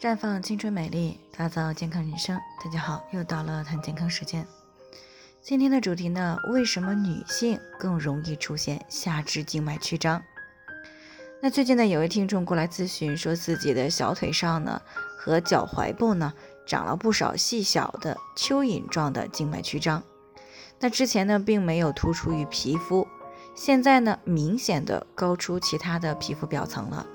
绽放青春美丽，打造健康人生。大家好，又到了谈健康时间。今天的主题呢，为什么女性更容易出现下肢静脉曲张？那最近呢，有位听众过来咨询，说自己的小腿上呢和脚踝部呢长了不少细小的蚯蚓状的静脉曲张。那之前呢，并没有突出于皮肤，现在呢，明显的高出其他的皮肤表层了。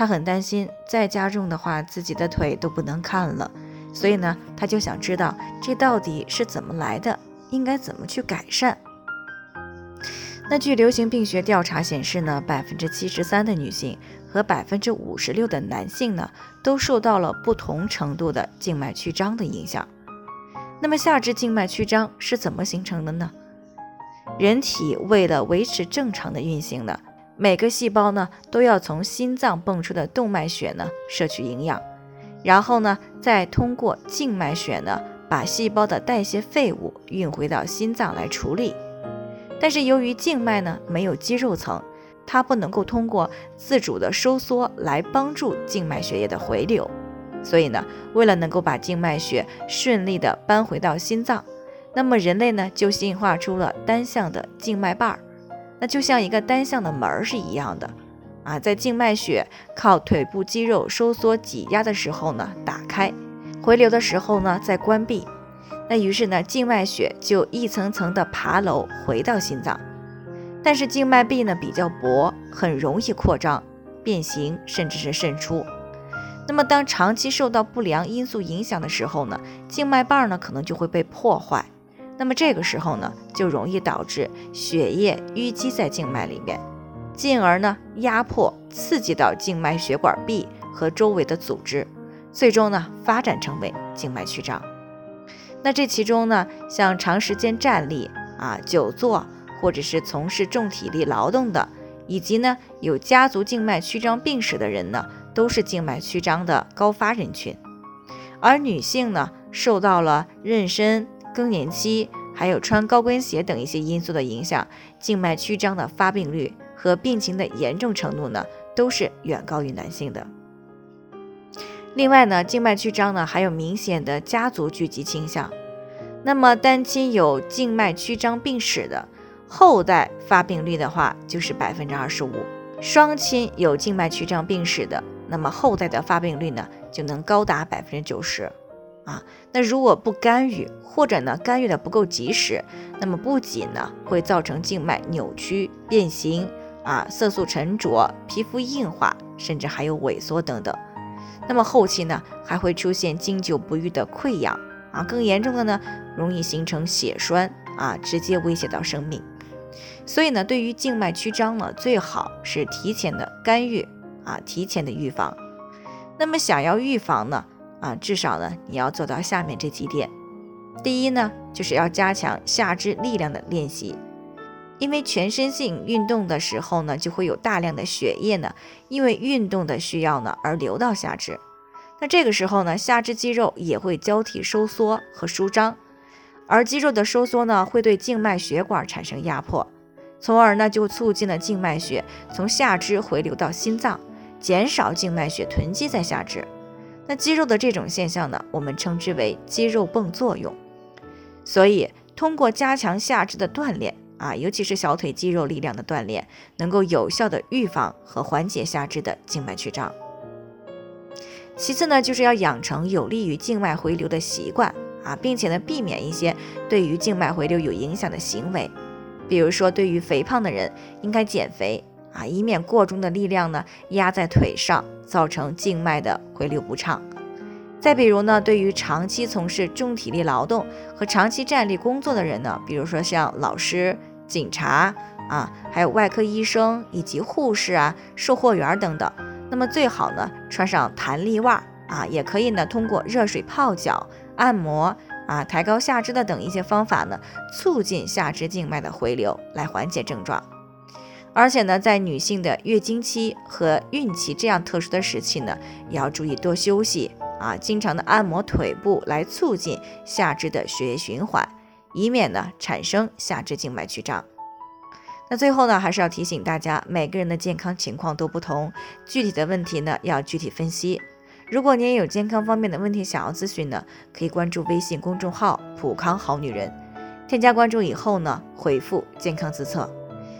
他很担心，再加重的话，自己的腿都不能看了。所以呢，他就想知道这到底是怎么来的，应该怎么去改善。那据流行病学调查显示呢，百分之七十三的女性和百分之五十六的男性呢，都受到了不同程度的静脉曲张的影响。那么下肢静脉曲张是怎么形成的呢？人体为了维持正常的运行呢？每个细胞呢，都要从心脏泵出的动脉血呢摄取营养，然后呢，再通过静脉血呢，把细胞的代谢废物运回到心脏来处理。但是由于静脉呢没有肌肉层，它不能够通过自主的收缩来帮助静脉血液的回流，所以呢，为了能够把静脉血顺利的搬回到心脏，那么人类呢就进化出了单向的静脉瓣儿。那就像一个单向的门儿是一样的，啊，在静脉血靠腿部肌肉收缩挤压的时候呢，打开；回流的时候呢，再关闭。那于是呢，静脉血就一层层的爬楼回到心脏。但是静脉壁呢比较薄，很容易扩张、变形，甚至是渗出。那么当长期受到不良因素影响的时候呢，静脉瓣呢可能就会被破坏。那么这个时候呢，就容易导致血液淤积在静脉里面，进而呢压迫、刺激到静脉血管壁和周围的组织，最终呢发展成为静脉曲张。那这其中呢，像长时间站立啊、久坐，或者是从事重体力劳动的，以及呢有家族静脉曲张病史的人呢，都是静脉曲张的高发人群。而女性呢，受到了妊娠。更年期，还有穿高跟鞋等一些因素的影响，静脉曲张的发病率和病情的严重程度呢，都是远高于男性的。另外呢，静脉曲张呢还有明显的家族聚集倾向。那么单亲有静脉曲张病史的后代发病率的话，就是百分之二十五；双亲有静脉曲张病史的，那么后代的发病率呢，就能高达百分之九十。啊，那如果不干预，或者呢干预的不够及时，那么不仅呢会造成静脉扭曲、变形啊，色素沉着、皮肤硬化，甚至还有萎缩等等。那么后期呢还会出现经久不愈的溃疡啊，更严重的呢容易形成血栓啊，直接威胁到生命。所以呢，对于静脉曲张呢，最好是提前的干预啊，提前的预防。那么想要预防呢？啊，至少呢，你要做到下面这几点。第一呢，就是要加强下肢力量的练习，因为全身性运动的时候呢，就会有大量的血液呢，因为运动的需要呢而流到下肢。那这个时候呢，下肢肌肉也会交替收缩和舒张，而肌肉的收缩呢，会对静脉血管产生压迫，从而呢就促进了静脉血从下肢回流到心脏，减少静脉血囤积在下肢。那肌肉的这种现象呢，我们称之为肌肉泵作用。所以，通过加强下肢的锻炼啊，尤其是小腿肌肉力量的锻炼，能够有效的预防和缓解下肢的静脉曲张。其次呢，就是要养成有利于静脉回流的习惯啊，并且呢，避免一些对于静脉回流有影响的行为，比如说，对于肥胖的人，应该减肥。啊，以免过重的力量呢压在腿上，造成静脉的回流不畅。再比如呢，对于长期从事重体力劳动和长期站立工作的人呢，比如说像老师、警察啊，还有外科医生以及护士啊、售货员等等，那么最好呢穿上弹力袜啊，也可以呢通过热水泡脚、按摩啊、抬高下肢的等一些方法呢，促进下肢静脉的回流，来缓解症状。而且呢，在女性的月经期和孕期这样特殊的时期呢，也要注意多休息啊，经常的按摩腿部来促进下肢的血液循环，以免呢产生下肢静脉曲张。那最后呢，还是要提醒大家，每个人的健康情况都不同，具体的问题呢要具体分析。如果您也有健康方面的问题想要咨询呢，可以关注微信公众号“普康好女人”，添加关注以后呢，回复“健康自测”，